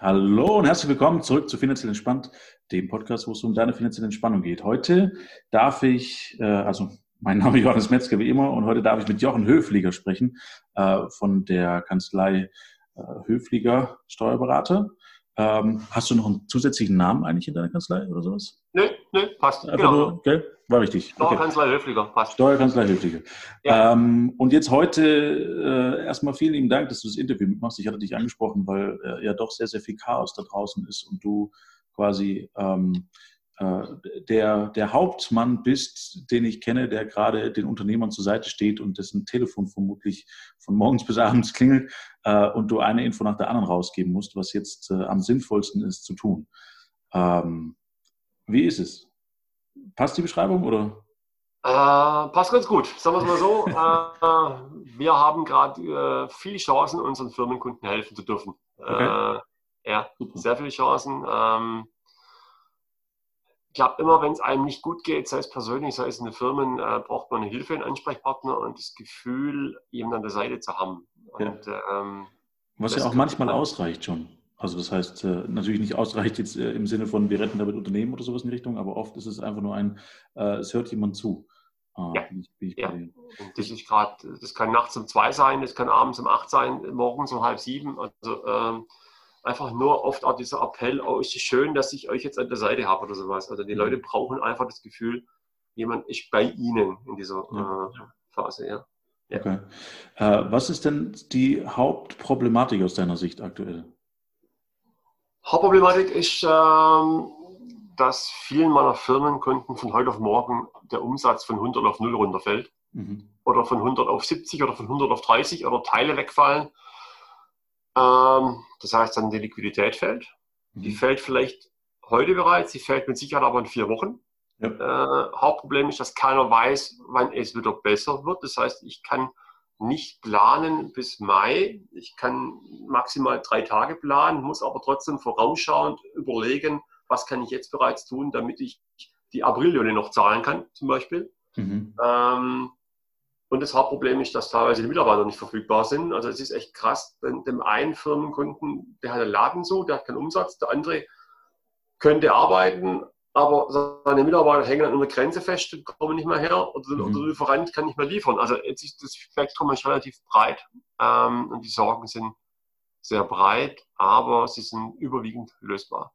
Hallo und herzlich willkommen zurück zu Finanziell Entspannt, dem Podcast, wo es um deine finanzielle Entspannung geht. Heute darf ich, äh, also mein Name ist Johannes Metzger wie immer und heute darf ich mit Jochen Höfliger sprechen äh, von der Kanzlei äh, Höfliger Steuerberater. Ähm, hast du noch einen zusätzlichen Namen eigentlich in deiner Kanzlei oder sowas? Nö, nö, passt. Einfach genau. nur, gell? War richtig. Steuerkanzlei okay. Höfliger, passt. Steuerkanzlei Höfliger. Ja. Ähm, und jetzt heute äh, erstmal vielen lieben Dank, dass du das Interview mitmachst. Ich hatte dich angesprochen, weil äh, ja doch sehr, sehr viel Chaos da draußen ist und du quasi ähm, äh, der, der Hauptmann bist, den ich kenne, der gerade den Unternehmern zur Seite steht und dessen Telefon vermutlich von morgens bis abends klingelt äh, und du eine Info nach der anderen rausgeben musst, was jetzt äh, am sinnvollsten ist zu tun. Ähm, wie ist es? Passt die Beschreibung oder? Äh, passt ganz gut, sagen wir es mal so. äh, wir haben gerade äh, viele Chancen, unseren Firmenkunden helfen zu dürfen. Okay. Äh, ja, Super. sehr viele Chancen. Ähm, ich glaube, immer wenn es einem nicht gut geht, sei es persönlich, sei es in den Firmen, äh, braucht man eine Hilfe, einen Ansprechpartner und das Gefühl, jemanden an der Seite zu haben. Und, ja. ähm, Was ja auch manchmal ausreicht schon. Also das heißt, äh, natürlich nicht ausreicht jetzt äh, im Sinne von, wir retten damit Unternehmen oder sowas in die Richtung, aber oft ist es einfach nur ein, äh, es hört jemand zu. Ah, ja. Bin ich, bin ich ja. das ist gerade, das kann nachts um zwei sein, das kann abends um acht sein, morgens um halb sieben. Also ähm, einfach nur oft auch dieser Appell, oh, ist es schön, dass ich euch jetzt an der Seite habe oder sowas. Also die mhm. Leute brauchen einfach das Gefühl, jemand ist bei ihnen in dieser ja. äh, Phase, ja. ja. Okay. Äh, was ist denn die Hauptproblematik aus deiner Sicht aktuell? Hauptproblematik ist, ähm, dass vielen meiner Firmenkunden von heute auf morgen der Umsatz von 100 auf 0 runterfällt. Mhm. Oder von 100 auf 70 oder von 100 auf 30 oder Teile wegfallen. Ähm, das heißt, dann die Liquidität fällt. Mhm. Die fällt vielleicht heute bereits, die fällt mit Sicherheit aber in vier Wochen. Ja. Äh, Hauptproblem ist, dass keiner weiß, wann es wieder besser wird. Das heißt, ich kann nicht planen bis Mai. Ich kann maximal drei Tage planen, muss aber trotzdem vorausschauend überlegen, was kann ich jetzt bereits tun, damit ich die Aprillöhne noch zahlen kann, zum Beispiel. Mhm. Ähm, und das Hauptproblem ist, dass teilweise die Mitarbeiter nicht verfügbar sind. Also es ist echt krass, denn dem einen Firmenkunden, der hat einen Laden so, der hat keinen Umsatz, der andere könnte arbeiten, aber seine Mitarbeiter hängen an einer Grenze fest und kommen nicht mehr her oder, mhm. der Lieferant kann nicht mehr liefern. Also jetzt ist das Spektrum ist relativ breit ähm, und die Sorgen sind sehr breit, aber sie sind überwiegend lösbar.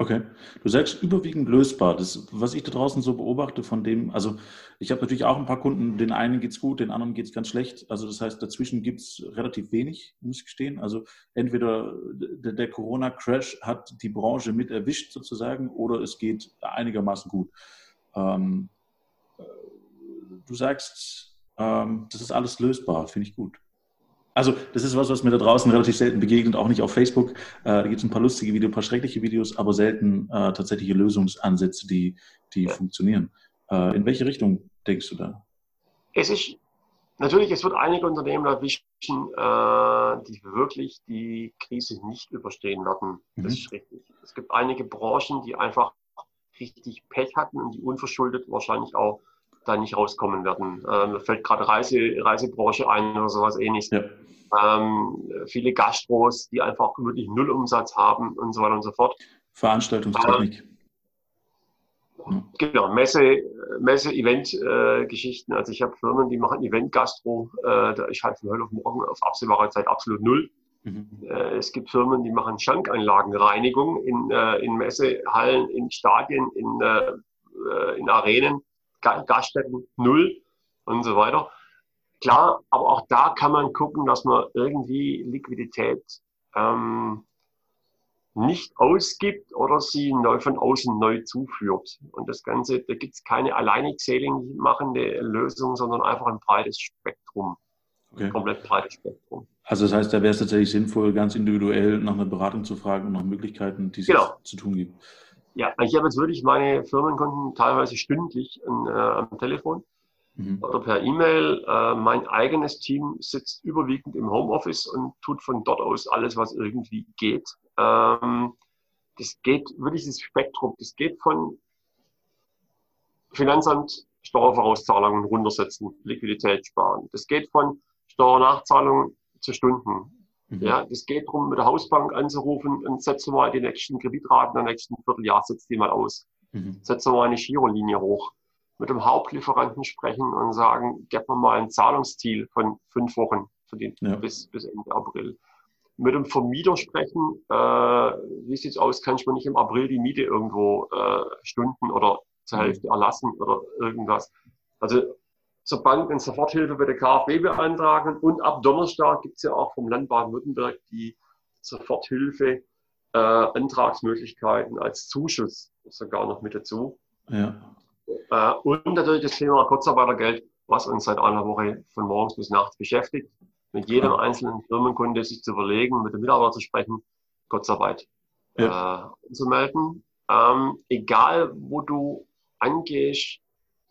Okay. Du sagst überwiegend lösbar. Das, was ich da draußen so beobachte von dem, also ich habe natürlich auch ein paar Kunden, den einen geht es gut, den anderen geht es ganz schlecht. Also das heißt, dazwischen gibt es relativ wenig, muss ich gestehen. Also entweder der, der Corona-Crash hat die Branche mit erwischt sozusagen oder es geht einigermaßen gut. Ähm, du sagst, ähm, das ist alles lösbar, finde ich gut. Also das ist was, was mir da draußen relativ selten begegnet, auch nicht auf Facebook. Äh, da gibt es ein paar lustige Videos, ein paar schreckliche Videos, aber selten äh, tatsächliche Lösungsansätze, die, die ja. funktionieren. Äh, in welche Richtung denkst du da? Es ist natürlich, es wird einige Unternehmen erwischen, äh, die wirklich die Krise nicht überstehen werden. Das mhm. ist richtig. Es gibt einige Branchen, die einfach richtig Pech hatten und die unverschuldet wahrscheinlich auch da nicht rauskommen werden. Ähm, mir fällt gerade Reise, Reisebranche ein oder sowas ähnliches. Ja. Ähm, viele Gastros, die einfach wirklich null Umsatz haben und so weiter und so fort. Veranstaltungstechnik. Ähm, genau, Messe, Messe Event-Geschichten. Äh, also ich habe Firmen, die machen Event-Gastro. Äh, da ist halt von heute auf morgen auf absehbare Zeit absolut null. Mhm. Äh, es gibt Firmen, die machen Schankanlagenreinigung in, äh, in Messehallen, in Stadien, in, äh, äh, in Arenen. Gaststätten null und so weiter. Klar, aber auch da kann man gucken, dass man irgendwie Liquidität ähm, nicht ausgibt oder sie neu von außen neu zuführt. Und das Ganze, da gibt es keine alleinig sailing machende Lösung, sondern einfach ein breites Spektrum. Okay. Ein komplett breites Spektrum. Also das heißt, da wäre es tatsächlich sinnvoll, ganz individuell nach einer Beratung zu fragen und nach Möglichkeiten, die es genau. zu tun gibt. Ja, ich habe jetzt wirklich meine Firmenkunden teilweise stündlich an, äh, am Telefon mhm. oder per E-Mail. Äh, mein eigenes Team sitzt überwiegend im Homeoffice und tut von dort aus alles, was irgendwie geht. Ähm, das geht wirklich das Spektrum. Das geht von Finanzamt Steuervorauszahlungen runtersetzen, Liquidität sparen. Das geht von Steuernachzahlungen zu Stunden Mhm. Ja, das geht darum, mit der Hausbank anzurufen und setzen mal die nächsten Kreditraten im nächsten Vierteljahr, setzt die mal aus. Mhm. Setzen mal eine Girolinie hoch. Mit dem Hauptlieferanten sprechen und sagen, gib mir mal ein Zahlungsziel von fünf Wochen für den, ja. bis, bis Ende April. Mit dem Vermieter sprechen, äh, wie sieht's aus, kann ich mir nicht im April die Miete irgendwo äh, Stunden oder zur mhm. Hälfte erlassen oder irgendwas. Also zur Bank eine Soforthilfe bei der KfW beantragen. Und ab Donnerstag gibt es ja auch vom Land Baden-Württemberg die Soforthilfe äh, Antragsmöglichkeiten als Zuschuss sogar noch mit dazu. Ja. Äh, und natürlich das Thema Kurzarbeitergeld, was uns seit einer Woche von morgens bis nachts beschäftigt. Mit jedem einzelnen Firmenkunde sich zu überlegen, mit dem Mitarbeiter zu sprechen, Kurzarbeit ja. äh, zu melden. Ähm, egal, wo du angehst,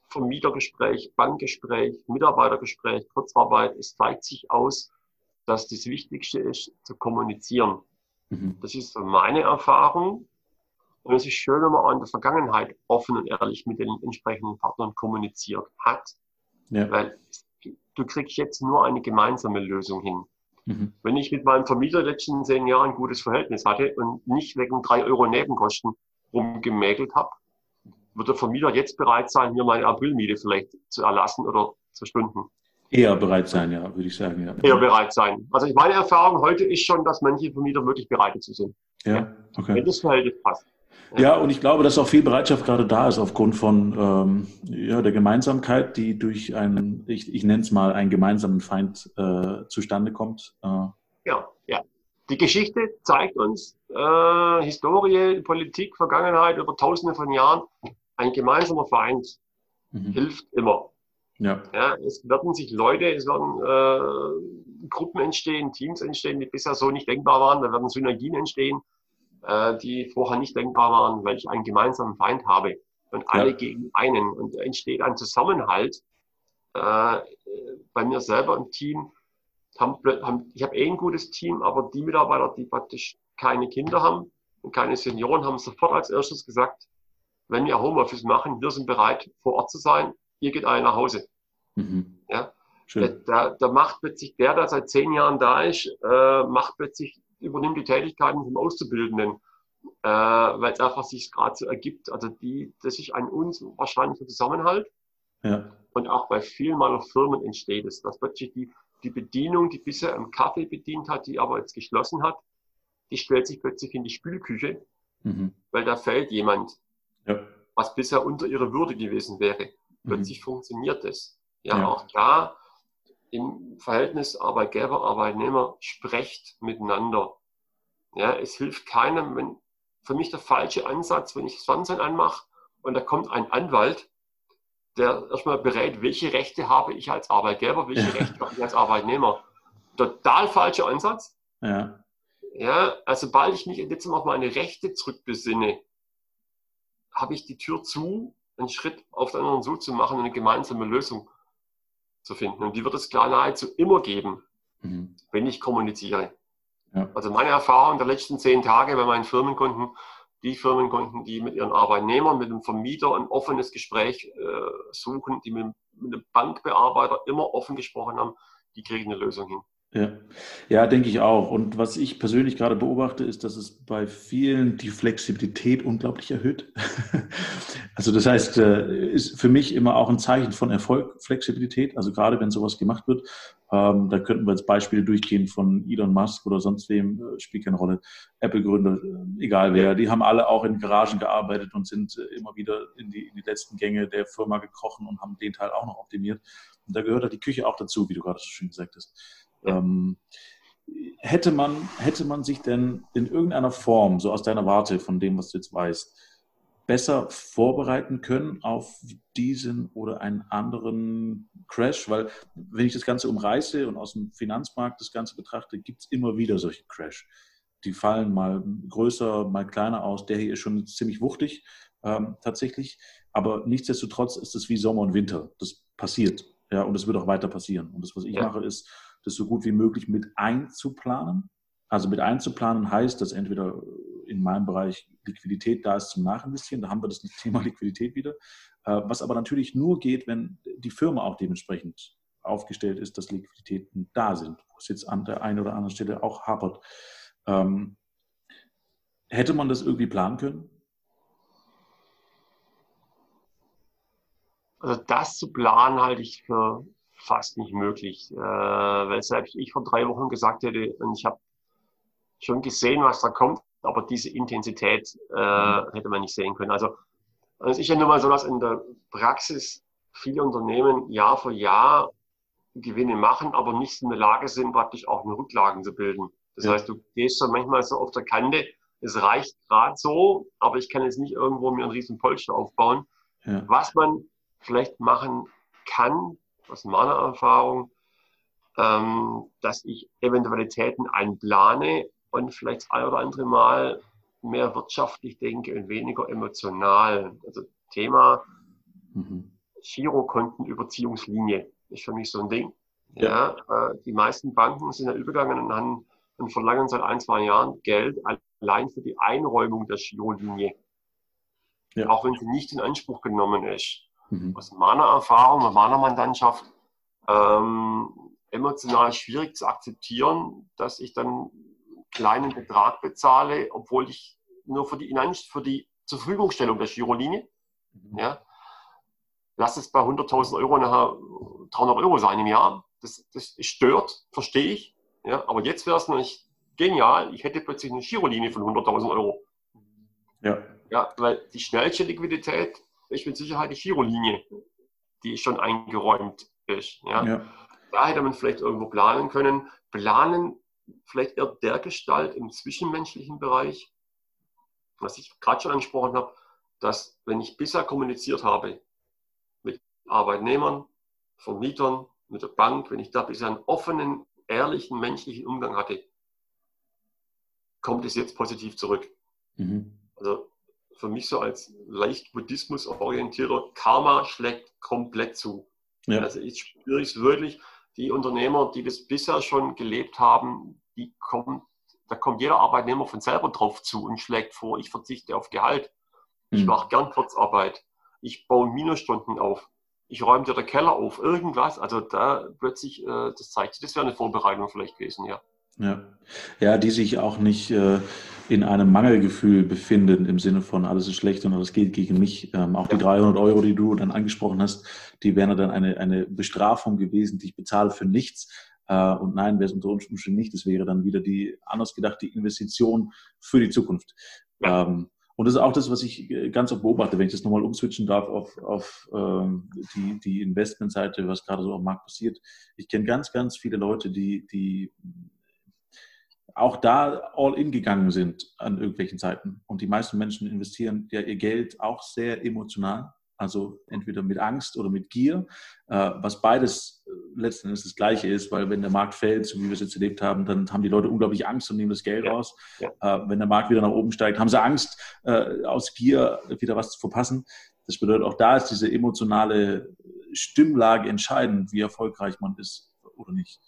Vermietergespräch, Bankgespräch, Mitarbeitergespräch, Kurzarbeit, es zeigt sich aus, dass das Wichtigste ist, zu kommunizieren. Mhm. Das ist meine Erfahrung. Und es ist schön, wenn man auch in der Vergangenheit offen und ehrlich mit den entsprechenden Partnern kommuniziert hat. Ja. Weil du kriegst jetzt nur eine gemeinsame Lösung hin. Mhm. Wenn ich mit meinem Vermieter letzten zehn Jahren ein gutes Verhältnis hatte und nicht wegen drei Euro Nebenkosten rumgemäkelt habe, wird der Vermieter jetzt bereit sein, mir meine Aprilmiete vielleicht zu erlassen oder zu stunden? Eher bereit sein, ja, würde ich sagen. Ja. Eher bereit sein. Also meine Erfahrung heute ist schon, dass manche Vermieter wirklich bereit dazu sind. Ja, okay. Wenn das Verhältnis passt. Ja. ja, und ich glaube, dass auch viel Bereitschaft gerade da ist aufgrund von ähm, ja, der Gemeinsamkeit, die durch einen, ich, ich nenne es mal, einen gemeinsamen Feind äh, zustande kommt. Äh. Ja, ja. Die Geschichte zeigt uns, äh, Historie, Politik, Vergangenheit über tausende von Jahren, ein gemeinsamer Feind mhm. hilft immer. Ja. ja. Es werden sich Leute, es werden äh, Gruppen entstehen, Teams entstehen, die bisher so nicht denkbar waren. Da werden Synergien entstehen, äh, die vorher nicht denkbar waren, weil ich einen gemeinsamen Feind habe und alle ja. gegen einen. Und da entsteht ein Zusammenhalt. Äh, bei mir selber im Team haben, haben ich habe eh ein gutes Team, aber die Mitarbeiter, die praktisch keine Kinder haben und keine Senioren, haben sofort als erstes gesagt, wenn wir Homeoffice machen, wir sind bereit, vor Ort zu sein, ihr geht alle nach Hause. Mhm. Ja? Da, da, macht plötzlich der, der seit zehn Jahren da ist, äh, macht plötzlich, übernimmt die Tätigkeiten vom Auszubildenden, äh, weil es einfach sich gerade so ergibt. Also die, das ist ein unwahrscheinlicher Zusammenhalt. Ja. Und auch bei vielen meiner Firmen entsteht es, dass plötzlich die, die Bedienung, die bisher im Kaffee bedient hat, die aber jetzt geschlossen hat, die stellt sich plötzlich in die Spülküche, mhm. weil da fällt jemand ja. was bisher unter ihrer Würde gewesen wäre. Plötzlich mhm. funktioniert es. Ja, ja, auch da im Verhältnis Arbeitgeber, Arbeitnehmer sprecht miteinander. Ja, es hilft keinem, wenn für mich der falsche Ansatz, wenn ich das Fernsehen anmache und da kommt ein Anwalt, der erstmal berät, welche Rechte habe ich als Arbeitgeber, welche ja. Rechte habe ich als Arbeitnehmer. Total falscher Ansatz. Ja. Ja, also sobald ich mich jetzt auf meine Rechte zurückbesinne, habe ich die Tür zu, einen Schritt auf den anderen so zu machen und eine gemeinsame Lösung zu finden. Und die wird es klar nahezu immer geben, mhm. wenn ich kommuniziere. Ja. Also meine Erfahrung der letzten zehn Tage bei meinen Firmenkunden, die Firmenkunden, die mit ihren Arbeitnehmern, mit dem Vermieter ein offenes Gespräch äh, suchen, die mit, mit dem Bankbearbeiter immer offen gesprochen haben, die kriegen eine Lösung hin. Ja. ja, denke ich auch. Und was ich persönlich gerade beobachte, ist, dass es bei vielen die Flexibilität unglaublich erhöht. also das heißt, äh, ist für mich immer auch ein Zeichen von Erfolg, Flexibilität. Also gerade wenn sowas gemacht wird, ähm, da könnten wir jetzt Beispiele durchgehen von Elon Musk oder sonst wem, äh, spielt keine Rolle. Apple-Gründer, äh, egal wer, die haben alle auch in Garagen gearbeitet und sind immer wieder in die, in die letzten Gänge der Firma gekrochen und haben den Teil auch noch optimiert. Und da gehört halt die Küche auch dazu, wie du gerade so schön gesagt hast. Ähm, hätte, man, hätte man sich denn in irgendeiner Form, so aus deiner Warte von dem, was du jetzt weißt, besser vorbereiten können auf diesen oder einen anderen Crash? Weil wenn ich das Ganze umreiße und aus dem Finanzmarkt das Ganze betrachte, gibt es immer wieder solche Crash. Die fallen mal größer, mal kleiner aus. Der hier ist schon ziemlich wuchtig ähm, tatsächlich. Aber nichtsdestotrotz ist es wie Sommer und Winter. Das passiert. Ja, und es wird auch weiter passieren. Und das, was ich ja. mache, ist, das so gut wie möglich mit einzuplanen. Also mit einzuplanen heißt, dass entweder in meinem Bereich Liquidität da ist zum Nachinvestieren, da haben wir das Thema Liquidität wieder, äh, was aber natürlich nur geht, wenn die Firma auch dementsprechend aufgestellt ist, dass Liquiditäten da sind, es jetzt an der einen oder anderen Stelle auch hapert. Ähm, hätte man das irgendwie planen können? Also das zu planen halte ich für fast nicht möglich, äh, weil selbst ich vor drei Wochen gesagt hätte, und ich habe schon gesehen, was da kommt, aber diese Intensität äh, hätte man nicht sehen können. Also es ist ja nun mal so, dass in der Praxis viele Unternehmen Jahr für Jahr Gewinne machen, aber nicht in der Lage sind, praktisch auch eine Rücklagen zu bilden. Das ja. heißt, du gehst schon manchmal so auf der Kante, es reicht gerade so, aber ich kann jetzt nicht irgendwo mir einen riesen Polster aufbauen. Ja. Was man vielleicht machen kann, aus meiner Erfahrung, ähm, dass ich Eventualitäten einplane und vielleicht das ein oder andere Mal mehr wirtschaftlich denke und weniger emotional. Also Thema mhm. Girokontenüberziehungslinie ist für mich so ein Ding. Ja. ja äh, die meisten Banken sind ja übergegangen und haben und verlangen seit ein, zwei Jahren Geld allein für die Einräumung der Girolinie. Ja. Auch wenn sie nicht in Anspruch genommen ist. Mhm. Aus meiner Erfahrung, aus meiner Mandantschaft, ähm, emotional schwierig zu akzeptieren, dass ich dann kleinen Betrag bezahle, obwohl ich nur für die, für die zur Verfügungstellung der Girolinie, mhm. ja, lass es bei 100.000 Euro nachher 300 Euro sein im Jahr. Das, das stört, verstehe ich. Ja, aber jetzt wäre es nämlich genial, ich hätte plötzlich eine Girolinie von 100.000 Euro. Ja. ja. Weil die schnellste Liquidität ist mit Sicherheit die Girolinie, die schon eingeräumt ist. Ja. ja. Da hätte man vielleicht irgendwo planen können. Planen vielleicht eher der Gestalt im zwischenmenschlichen Bereich, was ich gerade schon angesprochen habe, dass wenn ich bisher kommuniziert habe mit Arbeitnehmern, Vermietern, mit der Bank, wenn ich da bisher einen offenen, ehrlichen, menschlichen Umgang hatte, kommt es jetzt positiv zurück. Mhm. Also für mich so als leicht Buddhismus orientierter Karma schlägt komplett zu. Ja. Also ich spüre es wirklich, die Unternehmer, die das bisher schon gelebt haben, die kommen, da kommt jeder Arbeitnehmer von selber drauf zu und schlägt vor, ich verzichte auf Gehalt. Ich mhm. mache gern Kurzarbeit. Ich baue Minusstunden auf. Ich räume dir den Keller auf. Irgendwas. Also da plötzlich, äh, das zeigt, das wäre eine Vorbereitung vielleicht gewesen, ja. Ja, ja die sich auch nicht äh, in einem Mangelgefühl befinden im Sinne von alles ist schlecht und alles geht gegen mich. Ähm, auch die 300 Euro, die du dann angesprochen hast, die wären dann eine, eine Bestrafung gewesen, die ich bezahle für nichts. Äh, und nein, wäre es unter Umständen nicht. Das wäre dann wieder die anders gedachte Investition für die Zukunft. Ja. Ähm, und das ist auch das, was ich äh, ganz oft beobachte, wenn ich das nochmal umswitchen darf auf, auf ähm, die, die Investmentseite, was gerade so am Markt passiert. Ich kenne ganz, ganz viele Leute, die, die auch da all in gegangen sind an irgendwelchen Zeiten. Und die meisten Menschen investieren ja ihr Geld auch sehr emotional, also entweder mit Angst oder mit Gier, äh, was beides äh, letzten Endes das Gleiche ist, weil wenn der Markt fällt, so wie wir es jetzt erlebt haben, dann haben die Leute unglaublich Angst und nehmen das Geld ja. raus. Ja. Äh, wenn der Markt wieder nach oben steigt, haben sie Angst, aus Gier wieder was zu verpassen. Das bedeutet, auch da ist diese emotionale Stimmlage entscheidend, wie erfolgreich man ist oder nicht.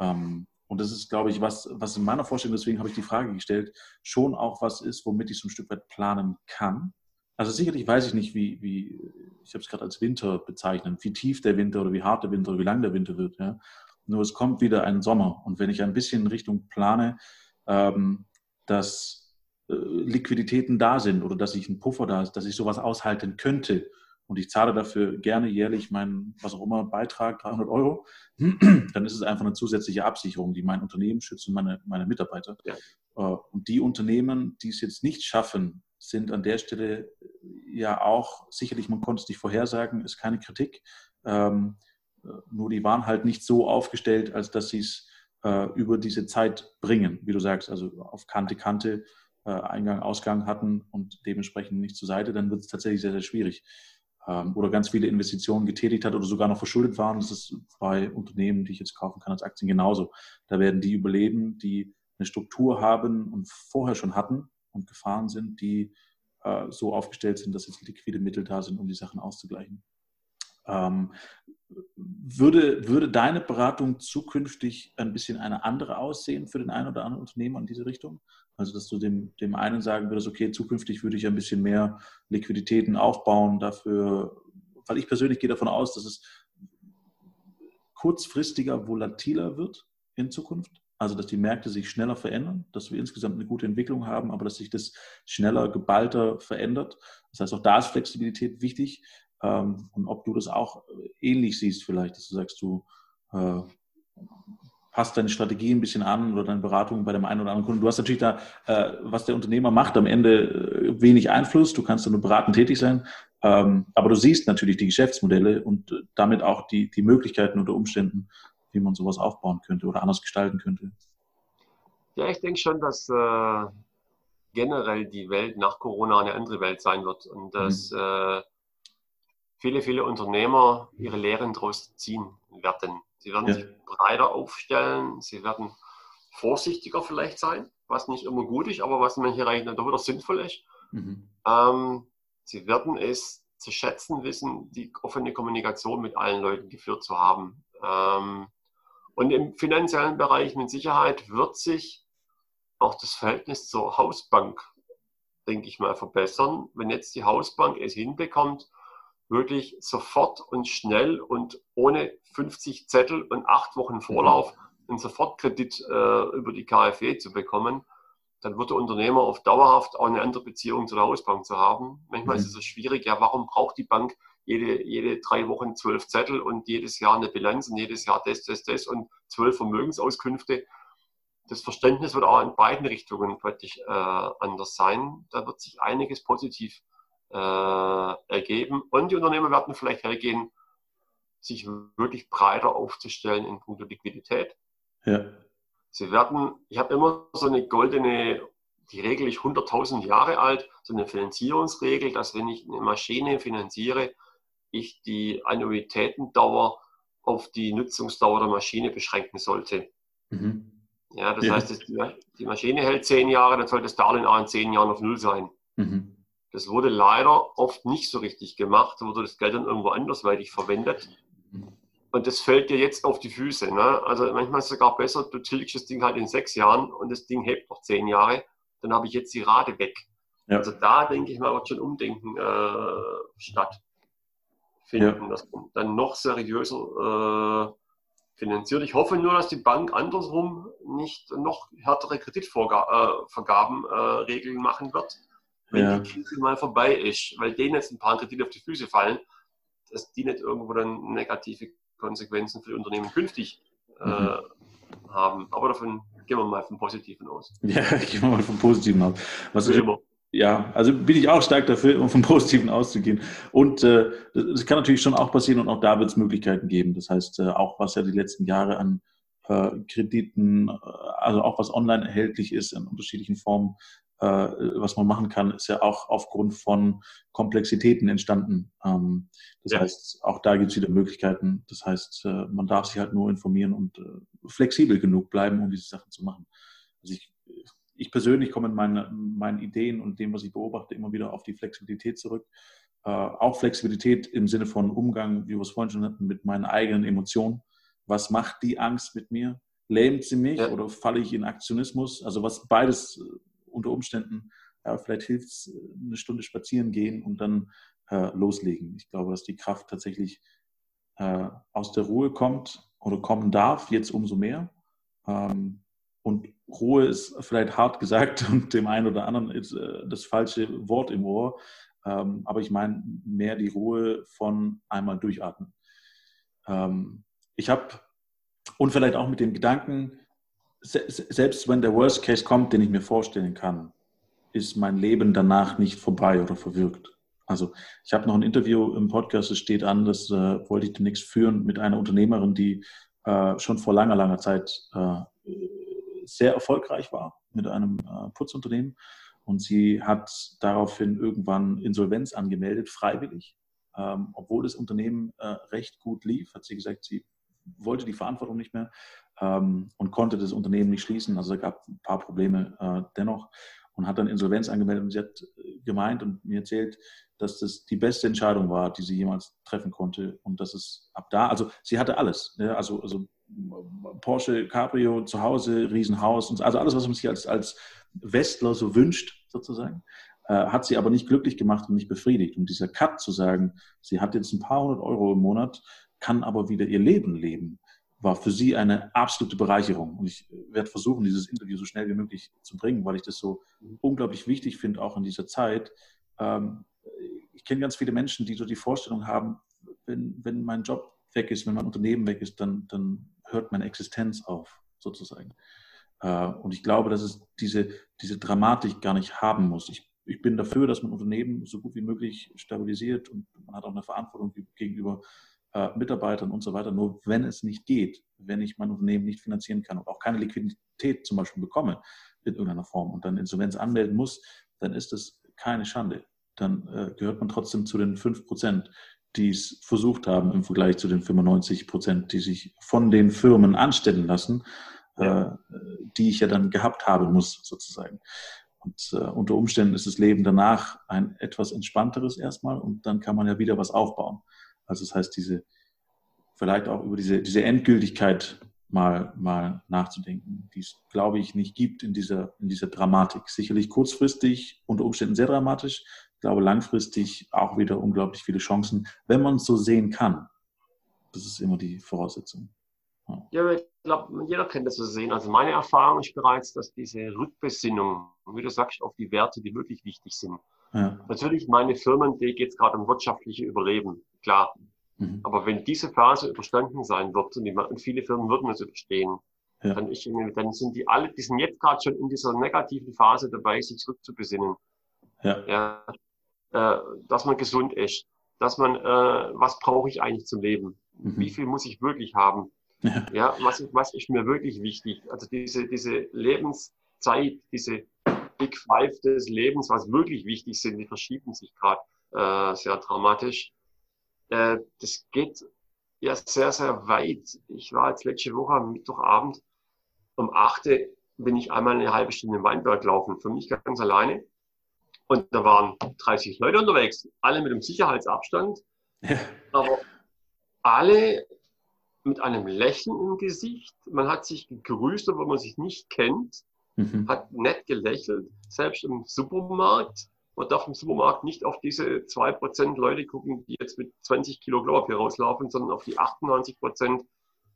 Ähm, und das ist, glaube ich, was, was in meiner Vorstellung, deswegen habe ich die Frage gestellt, schon auch was ist, womit ich so ein Stück weit planen kann. Also sicherlich weiß ich nicht, wie, wie ich habe es gerade als Winter bezeichnet, wie tief der Winter oder wie hart der Winter oder wie lang der Winter wird. Ja. Nur es kommt wieder ein Sommer. Und wenn ich ein bisschen in Richtung plane, ähm, dass äh, Liquiditäten da sind oder dass ich ein Puffer da ist, dass ich sowas aushalten könnte, und ich zahle dafür gerne jährlich meinen, was auch immer, Beitrag, 300 Euro, dann ist es einfach eine zusätzliche Absicherung, die mein Unternehmen schützt und meine, meine Mitarbeiter. Ja. Äh, und die Unternehmen, die es jetzt nicht schaffen, sind an der Stelle äh, ja auch, sicherlich, man konnte es nicht vorhersagen, ist keine Kritik, ähm, äh, nur die waren halt nicht so aufgestellt, als dass sie es über diese Zeit bringen, wie du sagst, also auf Kante, Kante, Eingang, Ausgang hatten und dementsprechend nicht zur Seite, dann wird es tatsächlich sehr, sehr schwierig. Ähm, oder ganz viele Investitionen getätigt hat oder sogar noch verschuldet waren. Das ist bei Unternehmen, die ich jetzt kaufen kann als Aktien genauso. Da werden die überleben, die eine Struktur haben und vorher schon hatten und gefahren sind, die äh, so aufgestellt sind, dass jetzt liquide Mittel da sind, um die Sachen auszugleichen. Ähm, würde, würde deine Beratung zukünftig ein bisschen eine andere aussehen für den einen oder anderen Unternehmer in diese Richtung? Also, dass du dem, dem einen sagen würdest, okay, zukünftig würde ich ein bisschen mehr Liquiditäten aufbauen dafür, weil ich persönlich gehe davon aus, dass es kurzfristiger volatiler wird in Zukunft. Also, dass die Märkte sich schneller verändern, dass wir insgesamt eine gute Entwicklung haben, aber dass sich das schneller, geballter verändert. Das heißt, auch da ist Flexibilität wichtig. Ähm, und ob du das auch ähnlich siehst, vielleicht, dass du sagst, du äh, passt deine Strategie ein bisschen an oder deine Beratung bei dem einen oder anderen Kunden. Du hast natürlich da, äh, was der Unternehmer macht, am Ende äh, wenig Einfluss. Du kannst da nur beratend tätig sein. Ähm, aber du siehst natürlich die Geschäftsmodelle und damit auch die, die Möglichkeiten unter Umständen, wie man sowas aufbauen könnte oder anders gestalten könnte. Ja, ich denke schon, dass äh, generell die Welt nach Corona eine andere Welt sein wird und dass mhm. äh, viele, viele Unternehmer ihre Lehren daraus ziehen werden. Sie werden ja. sich breiter aufstellen, sie werden vorsichtiger vielleicht sein, was nicht immer gut ist, aber was manche Reichen doch wieder sinnvoll ist. Mhm. Ähm, sie werden es zu schätzen wissen, die offene Kommunikation mit allen Leuten geführt zu haben. Ähm, und im finanziellen Bereich mit Sicherheit wird sich auch das Verhältnis zur Hausbank, denke ich mal, verbessern. Wenn jetzt die Hausbank es hinbekommt, wirklich sofort und schnell und ohne 50 Zettel und acht Wochen Vorlauf mhm. einen Sofortkredit äh, über die KfW zu bekommen, dann wird der Unternehmer auf dauerhaft auch eine andere Beziehung zu der Hausbank zu haben. Manchmal mhm. ist es so schwierig, ja, warum braucht die Bank jede, jede drei Wochen zwölf Zettel und jedes Jahr eine Bilanz und jedes Jahr das, das, das und zwölf Vermögensauskünfte. Das Verständnis wird auch in beiden Richtungen deutlich äh, anders sein. Da wird sich einiges positiv äh, ergeben. Und die Unternehmer werden vielleicht hergehen, sich wirklich breiter aufzustellen in puncto Liquidität. Ja. Sie werden, ich habe immer so eine goldene, die Regel ist 100.000 Jahre alt, so eine Finanzierungsregel, dass wenn ich eine Maschine finanziere, ich die Annuitätendauer auf die Nutzungsdauer der Maschine beschränken sollte. Mhm. Ja, das ja. heißt, die Maschine hält zehn Jahre, dann sollte das Darlehen auch in zehn Jahren auf Null sein. Mhm. Das wurde leider oft nicht so richtig gemacht, da wurde das Geld dann irgendwo andersweitig verwendet. Und das fällt dir jetzt auf die Füße. Ne? Also manchmal ist es sogar besser, du tilgst das Ding halt in sechs Jahren und das Ding hebt noch zehn Jahre, dann habe ich jetzt die Rate weg. Ja. Also da denke ich mal, wird schon Umdenken äh, stattfinden, ja. dass man dann noch seriöser äh, finanziert. Ich hoffe nur, dass die Bank andersrum nicht noch härtere Kreditvergabenregeln äh, machen wird wenn ja. die Krise mal vorbei ist, weil denen jetzt ein paar Kredite auf die Füße fallen, dass die nicht irgendwo dann negative Konsequenzen für die Unternehmen künftig äh, mhm. haben. Aber davon gehen wir mal vom Positiven aus. Ja, gehen wir mal vom Positiven aus. Was ich. Ja, also bin ich auch stark dafür, um vom Positiven auszugehen. Und äh, das kann natürlich schon auch passieren und auch da wird es Möglichkeiten geben. Das heißt, äh, auch was ja die letzten Jahre an äh, Krediten, äh, also auch was online erhältlich ist in unterschiedlichen Formen, äh, was man machen kann, ist ja auch aufgrund von Komplexitäten entstanden. Ähm, das ja. heißt, auch da gibt es wieder Möglichkeiten. Das heißt, äh, man darf sich halt nur informieren und äh, flexibel genug bleiben, um diese Sachen zu machen. Also ich, ich persönlich komme in meine, meinen Ideen und dem, was ich beobachte, immer wieder auf die Flexibilität zurück. auch Flexibilität im Sinne von Umgang, wie wir es vorhin schon hatten, mit meinen eigenen Emotionen. Was macht die Angst mit mir? Lähmt sie mich ja. oder falle ich in Aktionismus? Also was beides unter Umständen, ja, vielleicht hilft es, eine Stunde spazieren gehen und dann äh, loslegen. Ich glaube, dass die Kraft tatsächlich äh, aus der Ruhe kommt oder kommen darf, jetzt umso mehr. Ähm, und Ruhe ist vielleicht hart gesagt und dem einen oder anderen ist äh, das falsche Wort im Ohr. Ähm, aber ich meine mehr die Ruhe von einmal durchatmen. Ähm, ich habe, und vielleicht auch mit dem Gedanken, selbst wenn der Worst Case kommt, den ich mir vorstellen kann, ist mein Leben danach nicht vorbei oder verwirkt. Also ich habe noch ein Interview im Podcast, es steht an, das äh, wollte ich demnächst führen mit einer Unternehmerin, die äh, schon vor langer, langer Zeit äh, sehr erfolgreich war mit einem äh, Putzunternehmen. Und sie hat daraufhin irgendwann Insolvenz angemeldet, freiwillig. Ähm, obwohl das Unternehmen äh, recht gut lief, hat sie gesagt, sie wollte die Verantwortung nicht mehr ähm, und konnte das Unternehmen nicht schließen. Also es gab ein paar Probleme äh, dennoch und hat dann Insolvenz angemeldet. Und sie hat äh, gemeint und mir erzählt, dass das die beste Entscheidung war, die sie jemals treffen konnte. Und dass es ab da, also sie hatte alles. Ja, also, also Porsche, Cabrio, zu Hause, Riesenhaus, und also alles, was man sich als, als Westler so wünscht, sozusagen, äh, hat sie aber nicht glücklich gemacht und nicht befriedigt. Und dieser Cut zu sagen, sie hat jetzt ein paar hundert Euro im Monat, kann aber wieder ihr Leben leben war für sie eine absolute Bereicherung. Und ich werde versuchen, dieses Interview so schnell wie möglich zu bringen, weil ich das so unglaublich wichtig finde, auch in dieser Zeit. Ähm, ich kenne ganz viele Menschen, die so die Vorstellung haben, wenn, wenn mein Job weg ist, wenn mein Unternehmen weg ist, dann, dann hört meine Existenz auf, sozusagen. Äh, und ich glaube, dass es diese, diese Dramatik gar nicht haben muss. Ich, ich bin dafür, dass man Unternehmen so gut wie möglich stabilisiert und man hat auch eine Verantwortung gegenüber äh, Mitarbeitern und so weiter. Nur wenn es nicht geht, wenn ich mein Unternehmen nicht finanzieren kann und auch keine Liquidität zum Beispiel bekomme in irgendeiner Form und dann Insolvenz anmelden muss, dann ist das keine Schande. Dann äh, gehört man trotzdem zu den 5 Prozent, die es versucht haben im Vergleich zu den 95 Prozent, die sich von den Firmen anstellen lassen, ja. äh, die ich ja dann gehabt haben muss, sozusagen. Und äh, unter Umständen ist das Leben danach ein etwas entspannteres erstmal und dann kann man ja wieder was aufbauen. Also das heißt, diese, vielleicht auch über diese, diese Endgültigkeit mal, mal nachzudenken, die es, glaube ich, nicht gibt in dieser, in dieser Dramatik. Sicherlich kurzfristig unter Umständen sehr dramatisch, ich glaube langfristig auch wieder unglaublich viele Chancen, wenn man es so sehen kann. Das ist immer die Voraussetzung. Ja, ja ich glaube, jeder kennt das so sehen. Also meine Erfahrung ist bereits, dass diese Rückbesinnung, wie du sagst, auf die Werte, die wirklich wichtig sind. Ja. Natürlich, meine Firmen, die geht es gerade um wirtschaftliche Überleben klar. Mhm. Aber wenn diese Phase überstanden sein wird, und, die, und viele Firmen würden es überstehen, ja. dann, ist, dann sind die alle, die sind jetzt gerade schon in dieser negativen Phase dabei, sich zurückzubesinnen. Ja. ja äh, dass man gesund ist, dass man, äh, was brauche ich eigentlich zum Leben? Mhm. Wie viel muss ich wirklich haben? Ja was, was ist mir wirklich wichtig? Also diese, diese Lebenszeit, diese Big Five des Lebens, was wirklich wichtig sind, die verschieben sich gerade äh, sehr dramatisch äh, das geht ja sehr, sehr weit. Ich war jetzt letzte Woche am Mittwochabend um 8 bin ich einmal eine halbe Stunde im Weinberg laufen, für mich ganz alleine. Und da waren 30 Leute unterwegs, alle mit einem Sicherheitsabstand, ja. aber alle mit einem Lächeln im Gesicht. Man hat sich gegrüßt, obwohl man sich nicht kennt, mhm. hat nett gelächelt, selbst im Supermarkt man darf im Supermarkt nicht auf diese 2% Leute gucken, die jetzt mit 20 Kilo Klopapier rauslaufen, sondern auf die 98%,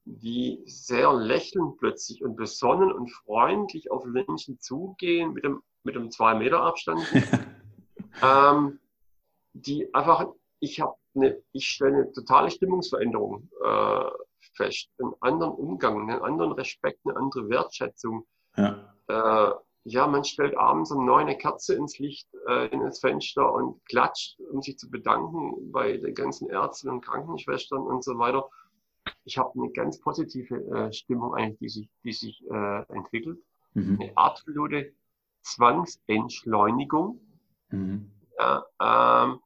die sehr lächeln plötzlich und besonnen und freundlich auf Menschen zugehen mit dem, mit dem 2 Meter Abstand. ähm, die einfach, ich habe eine, ich stelle eine totale Stimmungsveränderung äh, fest, einen anderen Umgang, einen anderen Respekt, eine andere Wertschätzung. Ja. Äh, ja, man stellt abends um neun eine Kerze ins Licht, äh, ins Fenster und klatscht, um sich zu bedanken bei den ganzen Ärzten und Krankenschwestern und so weiter. Ich habe eine ganz positive äh, Stimmung eigentlich, die sich, die sich äh, entwickelt. Mhm. Eine absolute Zwangsentschleunigung. Mhm. Ja, ähm,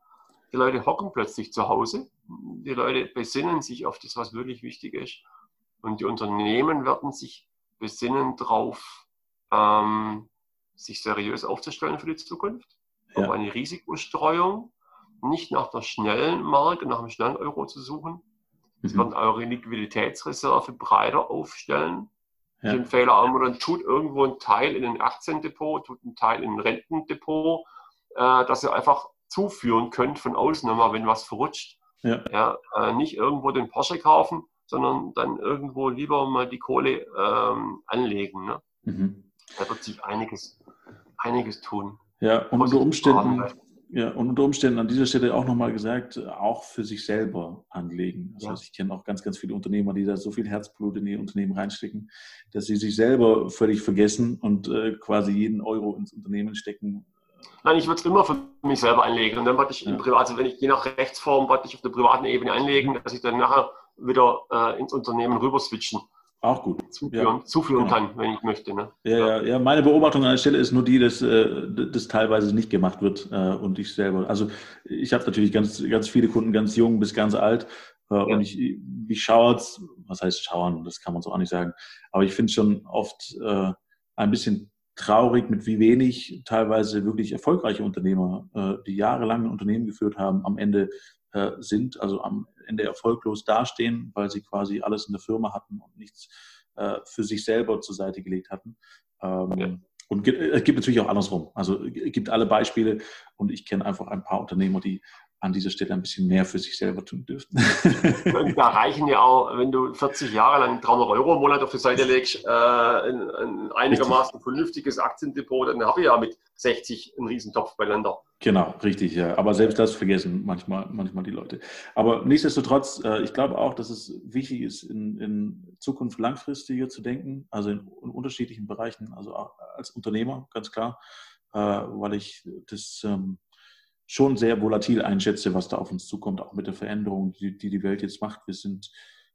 die Leute hocken plötzlich zu Hause. Die Leute besinnen sich auf das, was wirklich wichtig ist. Und die Unternehmen werden sich besinnen drauf, ähm, sich seriös aufzustellen für die Zukunft, ja. auf eine Risikostreuung, nicht nach der schnellen Marke, nach dem schnellen Euro zu suchen. Mhm. Sie werden eure Liquiditätsreserve breiter aufstellen. Ja. Den Fehler haben wir dann tut irgendwo ein Teil in ein Aktiendepot, tut ein Teil in ein Rentendepot, äh, dass ihr einfach zuführen könnt von außen, wenn was verrutscht. Ja. ja äh, nicht irgendwo den Porsche kaufen, sondern dann irgendwo lieber mal die Kohle ähm, anlegen. Ne? Mhm. Da wird sich einiges, einiges tun. Ja, und unter Umständen, ja, und unter Umständen an dieser Stelle auch nochmal gesagt, auch für sich selber anlegen. Das ja. heißt, ich kenne auch ganz, ganz viele Unternehmer, die da so viel Herzblut in ihr Unternehmen reinstecken, dass sie sich selber völlig vergessen und äh, quasi jeden Euro ins Unternehmen stecken. Nein, ich würde es immer für mich selber anlegen. Und dann wollte ich ja. im Privat, also wenn ich je nach Rechtsform wollte ich auf der privaten Ebene anlegen, dass ich dann nachher wieder äh, ins Unternehmen rüber switchen. Auch gut. Zuführen, ja. zuführen genau. kann, wenn ich möchte. Ne? Ja, ja, ja, meine Beobachtung an der Stelle ist nur die, dass äh, das teilweise nicht gemacht wird äh, und ich selber. Also ich habe natürlich ganz, ganz viele Kunden, ganz jung bis ganz alt. Äh, ja. Und ich, ich schaue jetzt, was heißt schauen, das kann man so auch nicht sagen, aber ich finde es schon oft äh, ein bisschen traurig, mit wie wenig teilweise wirklich erfolgreiche Unternehmer, äh, die jahrelang ein Unternehmen geführt haben, am Ende äh, sind, also am Ende erfolglos dastehen, weil sie quasi alles in der Firma hatten und nichts äh, für sich selber zur Seite gelegt hatten. Ähm, ja. Und es gibt natürlich auch andersrum. Also es gibt alle Beispiele und ich kenne einfach ein paar Unternehmer, die an dieser Stelle ein bisschen mehr für sich selber tun dürften. da reichen ja auch, wenn du 40 Jahre lang 300 Euro im Monat auf die Seite legst, äh, ein, ein einigermaßen vernünftiges Aktiendepot, dann habe ich ja mit 60 einen Riesentopf beieinander. Genau, richtig, ja. Aber selbst das vergessen manchmal, manchmal die Leute. Aber nichtsdestotrotz, äh, ich glaube auch, dass es wichtig ist, in, in Zukunft langfristiger zu denken, also in, in, unterschiedlichen Bereichen, also auch als Unternehmer, ganz klar, äh, weil ich das ähm, schon sehr volatil einschätze, was da auf uns zukommt, auch mit der Veränderung, die die, die Welt jetzt macht. Wir sind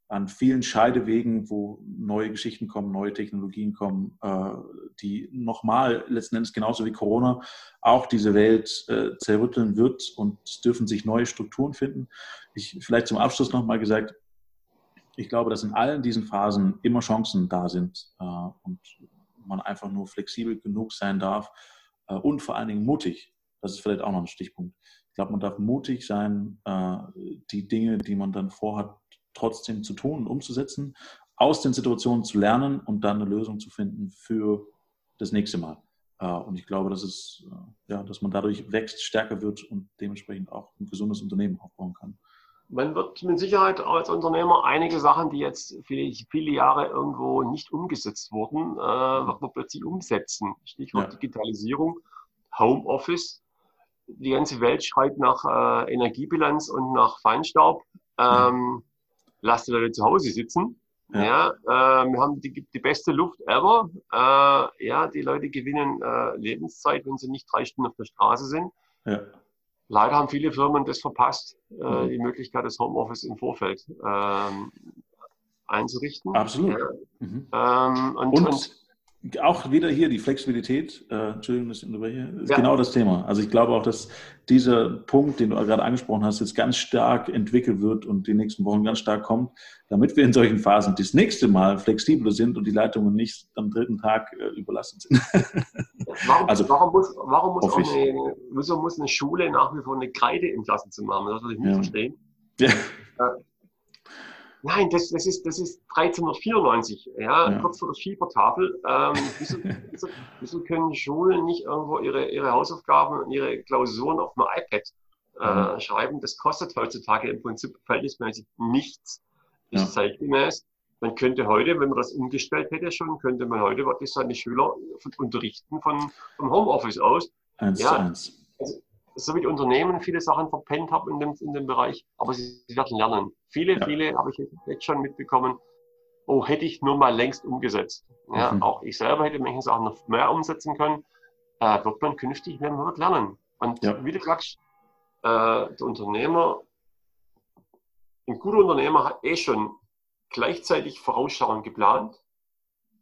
an vielen Scheidewegen, wo neue Geschichten kommen, neue Technologien kommen, äh, die nochmal letzten Endes genauso wie Corona auch diese Welt äh, zerrütteln wird und dürfen sich neue Strukturen finden. Ich vielleicht zum Abschluss nochmal gesagt, ich glaube, dass in allen diesen Phasen immer Chancen da sind äh, und man einfach nur flexibel genug sein darf und vor allen Dingen mutig. Das ist vielleicht auch noch ein Stichpunkt. Ich glaube, man darf mutig sein, die Dinge, die man dann vorhat, trotzdem zu tun und umzusetzen, aus den Situationen zu lernen und dann eine Lösung zu finden für das nächste Mal. Äh, und ich glaube, dass, es, äh, ja, dass man dadurch wächst, stärker wird und dementsprechend auch ein gesundes Unternehmen aufbauen kann. Man wird mit Sicherheit als Unternehmer einige Sachen, die jetzt viele, viele Jahre irgendwo nicht umgesetzt wurden, äh, wird man plötzlich umsetzen. Stichwort ja. Digitalisierung, Homeoffice. Die ganze Welt schreit nach äh, Energiebilanz und nach Feinstaub. Ähm, lass die Leute zu Hause sitzen. Ja, ja äh, wir haben die, die beste Luft ever. Äh, ja, die Leute gewinnen äh, Lebenszeit, wenn sie nicht drei Stunden auf der Straße sind. Ja. Leider haben viele Firmen das verpasst, äh, mhm. die Möglichkeit des Homeoffice im Vorfeld ähm, einzurichten. Absolut. Mhm. Ähm, und, und, und auch wieder hier die Flexibilität, äh, Entschuldigung, ich unterbreche, ist ja. genau das Thema. Also ich glaube auch, dass dieser Punkt, den du gerade angesprochen hast, jetzt ganz stark entwickelt wird und die nächsten Wochen ganz stark kommt, damit wir in solchen Phasen das nächste Mal flexibler sind und die Leitungen nicht am dritten Tag äh, überlassen sind. warum, also, warum, muss, warum muss, eine, wieso muss eine Schule nach wie vor eine Kreide im Klassenzimmer haben? Das würde ich nicht ja. verstehen. Ja. Nein, das, das, ist, das ist 1394, ja, ja. kurz vor der Schiefertafel. Ähm, wieso, wieso, wieso, können Schulen nicht irgendwo ihre, ihre Hausaufgaben und ihre Klausuren auf dem iPad äh, mhm. schreiben? Das kostet heutzutage im Prinzip verhältnismäßig nichts. Ist ja. zeitgemäß. Man könnte heute, wenn man das umgestellt hätte schon, könnte man heute wirklich seine Schüler unterrichten von, vom Homeoffice aus. Eins ja, zu eins. Also, so wie die Unternehmen viele Sachen verpennt haben in dem, in dem Bereich, aber sie, sie werden lernen. Viele, ja. viele habe ich jetzt schon mitbekommen, oh, hätte ich nur mal längst umgesetzt. Ja, mhm. Auch ich selber hätte manche Sachen noch mehr umsetzen können. Äh, wird man künftig mehr wird lernen. Und ja. wie du sagst, äh, der Unternehmer, ein guter Unternehmer hat eh schon gleichzeitig vorausschauend geplant,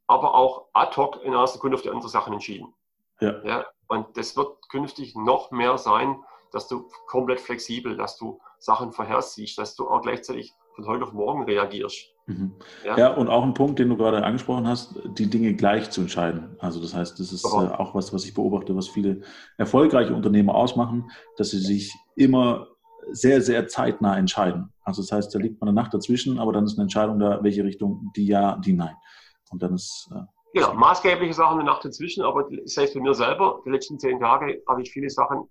aber auch ad hoc in einer Sekunde auf die andere Sachen entschieden. Ja. ja. Und das wird künftig noch mehr sein, dass du komplett flexibel, dass du Sachen vorhersiehst, dass du auch gleichzeitig von heute auf morgen reagierst. Mhm. Ja? ja? und auch ein Punkt, den du gerade angesprochen hast, die Dinge gleich zu entscheiden. Also das heißt, das ist äh, auch was, was ich beobachte, was viele erfolgreiche Unternehmer ausmachen, dass sie sich immer sehr, sehr zeitnah entscheiden. Also das heißt, da liegt man eine Nacht dazwischen, aber dann ist eine Entscheidung da, welche Richtung, die ja, die nein. Und dann ist äh, Genau, maßgebliche Sachen eine Nacht dazwischen, aber selbst bei mir selber, die letzten zehn Tage habe ich viele Sachen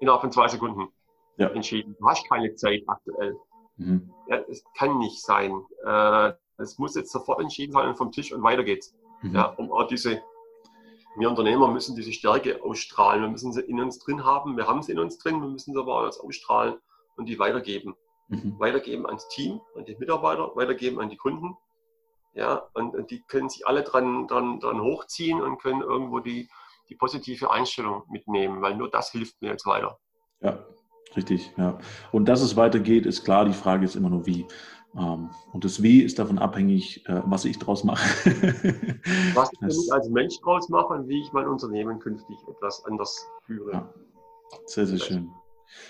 innerhalb von zwei Sekunden ja. entschieden. Du hast keine Zeit aktuell. Mhm. Ja, es kann nicht sein. Äh, es muss jetzt sofort entschieden sein und vom Tisch und weiter geht's. Mhm. Ja, um auch diese, wir Unternehmer müssen diese Stärke ausstrahlen. Wir müssen sie in uns drin haben. Wir haben sie in uns drin. Wir müssen sie aber auch ausstrahlen und die weitergeben. Mhm. Weitergeben ans Team, an die Mitarbeiter, weitergeben an die Kunden ja, und, und die können sich alle dran, dran, dran hochziehen und können irgendwo die, die positive Einstellung mitnehmen, weil nur das hilft mir jetzt weiter. Ja, richtig, ja. Und dass es weitergeht, ist klar, die Frage ist immer nur wie. Ähm, und das Wie ist davon abhängig, äh, was ich draus mache. was ich als Mensch draus mache und wie ich mein Unternehmen künftig etwas anders führe. Ja. Sehr, sehr schön.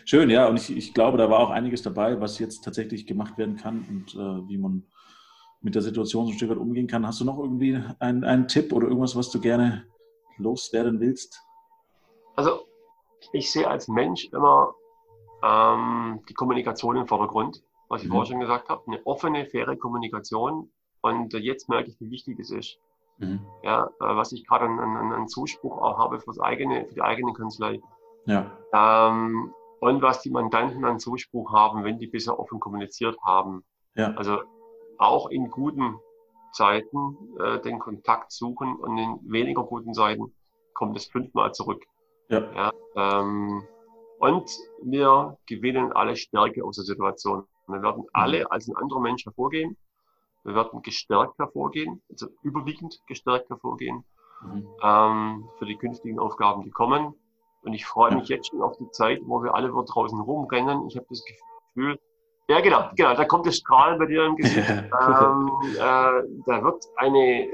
Schön, ja. Und ich, ich glaube, da war auch einiges dabei, was jetzt tatsächlich gemacht werden kann und äh, wie man mit der Situation so ein Stück weit umgehen kann. Hast du noch irgendwie einen, einen Tipp oder irgendwas, was du gerne loswerden willst? Also ich sehe als Mensch immer ähm, die Kommunikation im Vordergrund, was ich mhm. vorher schon gesagt habe. Eine offene, faire Kommunikation. Und äh, jetzt merke ich, wie wichtig das ist. Mhm. Ja, äh, was ich gerade an, an, an, Zuspruch auch habe fürs eigene, für die eigene Kanzlei. Ja. Ähm, und was die Mandanten an Zuspruch haben, wenn die bisher offen kommuniziert haben. Ja. Also auch in guten Zeiten äh, den Kontakt suchen und in weniger guten Zeiten kommt es fünfmal zurück. Ja. ja ähm, und wir gewinnen alle Stärke aus der Situation. Wir werden alle mhm. als ein anderer Mensch hervorgehen. Wir werden gestärkt hervorgehen, also überwiegend gestärkt hervorgehen mhm. ähm, für die künftigen Aufgaben, die kommen. Und ich freue mich jetzt schon auf die Zeit, wo wir alle wieder draußen rumrennen. Ich habe das Gefühl, ja genau, genau, da kommt das Strahlen bei dir im Gesicht. ähm, äh, da wird eine äh,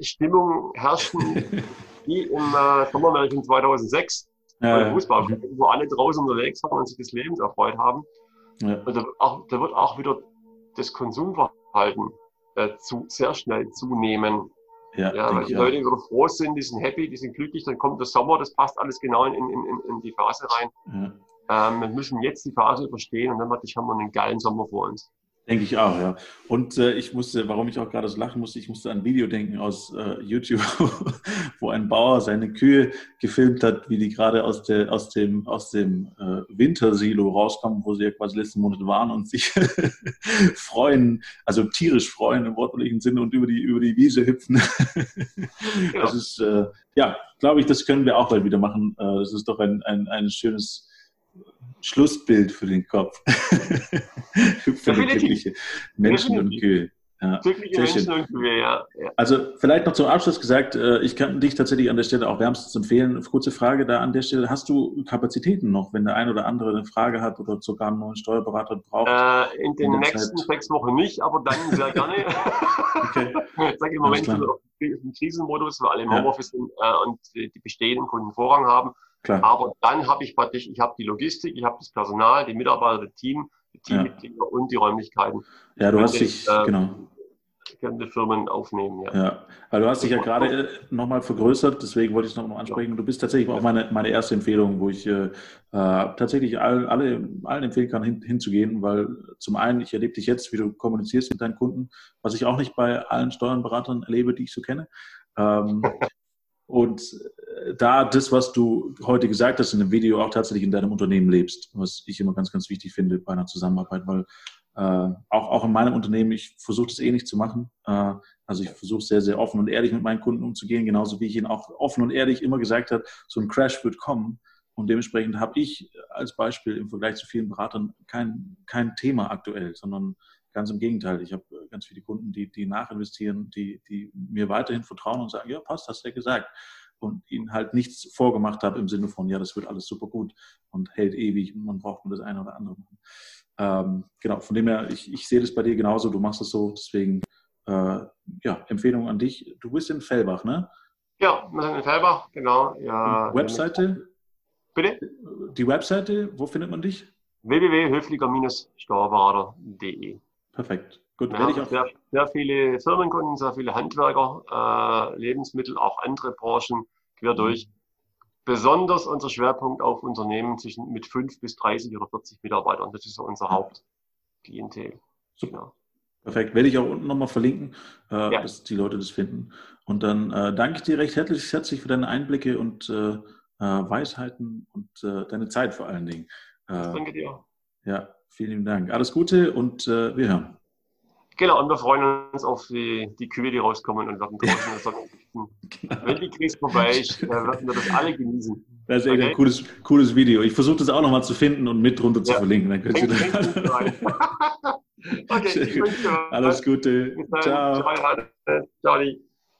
Stimmung herrschen, wie im äh, Sommermärchen 2006, ja, Fußball, ja. wo alle draußen unterwegs waren und sich des Lebens erfreut haben. Ja. Und da wird, auch, da wird auch wieder das Konsumverhalten äh, zu, sehr schnell zunehmen. Ja, ja weil die Leute wieder froh sind, die sind happy, die sind glücklich, dann kommt der Sommer, das passt alles genau in, in, in, in die Phase rein. Ja. Ähm, wir müssen jetzt die Phase überstehen und dann haben wir einen geilen Sommer vor uns. Denke ich auch, ja. Und äh, ich musste, warum ich auch gerade so lachen musste, ich musste an ein Video denken aus äh, YouTube, wo ein Bauer seine Kühe gefilmt hat, wie die gerade aus, der, aus dem, aus dem äh, Wintersilo rauskommen, wo sie ja quasi letzten Monat waren und sich freuen, also tierisch freuen im wortwörtlichen Sinne und über die, über die Wiese hüpfen. ja. Das ist, äh, ja, glaube ich, das können wir auch bald wieder machen. Äh, das ist doch ein, ein, ein schönes Schlussbild für den Kopf. für die glückliche Menschen und Kühe. Ja, glückliche Menschen und Kühe, ja. Also vielleicht noch zum Abschluss gesagt, äh, ich kann dich tatsächlich an der Stelle auch wärmstens empfehlen. Kurze Frage da an der Stelle. Hast du Kapazitäten noch, wenn der ein oder andere eine Frage hat oder sogar einen neuen Steuerberater braucht? Äh, in den in nächsten Zeit? sechs Wochen nicht, aber dann sehr gerne. okay. Ich sage im Moment im Krisenmodus, weil alle im Homeoffice sind äh, und die bestehenden Kunden Vorrang haben. Klar. Aber dann habe ich praktisch, ich habe die Logistik, ich habe das Personal, die Mitarbeiter, das Team, die Teammitglieder ja. und die Räumlichkeiten. Ja, du hast dich, äh, genau. Die Firmen aufnehmen, ja. Ja, weil du hast dich ja gerade nochmal vergrößert, deswegen wollte ich es nochmal ansprechen. Du bist tatsächlich auch meine, meine erste Empfehlung, wo ich äh, tatsächlich all, alle, allen empfehlen kann, hin, hinzugehen, weil zum einen, ich erlebe dich jetzt, wie du kommunizierst mit deinen Kunden, was ich auch nicht bei allen Steuernberatern erlebe, die ich so kenne. Ähm, und äh, da das, was du heute gesagt hast in dem Video, auch tatsächlich in deinem Unternehmen lebst, was ich immer ganz, ganz wichtig finde bei einer Zusammenarbeit, weil äh, auch, auch in meinem Unternehmen, ich versuche das eh nicht zu machen. Äh, also ich versuche sehr, sehr offen und ehrlich mit meinen Kunden umzugehen, genauso wie ich ihnen auch offen und ehrlich immer gesagt habe, so ein Crash wird kommen. Und dementsprechend habe ich als Beispiel im Vergleich zu vielen Beratern kein, kein Thema aktuell, sondern Ganz im Gegenteil. Ich habe äh, ganz viele Kunden, die, die nachinvestieren, die, die mir weiterhin vertrauen und sagen, ja, passt, hast du ja gesagt. Und ihnen halt nichts vorgemacht habe im Sinne von, ja, das wird alles super gut und hält ewig und man braucht nur das eine oder andere machen. Ähm, genau, von dem her, ich, ich sehe das bei dir genauso, du machst es so, deswegen, äh, ja, Empfehlung an dich. Du bist in Fellbach, ne? Ja, wir sind in Fellbach, genau. Ja, Webseite? Bitte? Die Webseite, wo findet man dich? www.höflicher-steuerberater.de Perfekt. Gut, ja, ich sehr, sehr, viele Firmenkunden, sehr viele Handwerker, äh, Lebensmittel, auch andere Branchen quer mhm. durch. Besonders unser Schwerpunkt auf Unternehmen zwischen mit 5 bis 30 oder 40 Mitarbeitern. Das ist so unser Hauptklientel. Super. Genau. Perfekt. Werde ich auch unten nochmal verlinken, äh, ja. dass die Leute das finden. Und dann äh, danke ich dir recht herzlich, herzlich für deine Einblicke und äh, äh Weisheiten und äh, deine Zeit vor allen Dingen. danke dir. Ja, Vielen Dank. Alles Gute und äh, wir hören. Genau, und wir freuen uns auf die, die Kühe, die rauskommen und werden draußen genau. Wenn die Krise vorbei ist, äh, werden wir das alle genießen. Das ist okay? ein cooles, cooles Video. Ich versuche das auch nochmal zu finden und mit drunter zu verlinken. Dann könnt ihr das okay, Alles Gute. Ciao. Ciao. Ciao.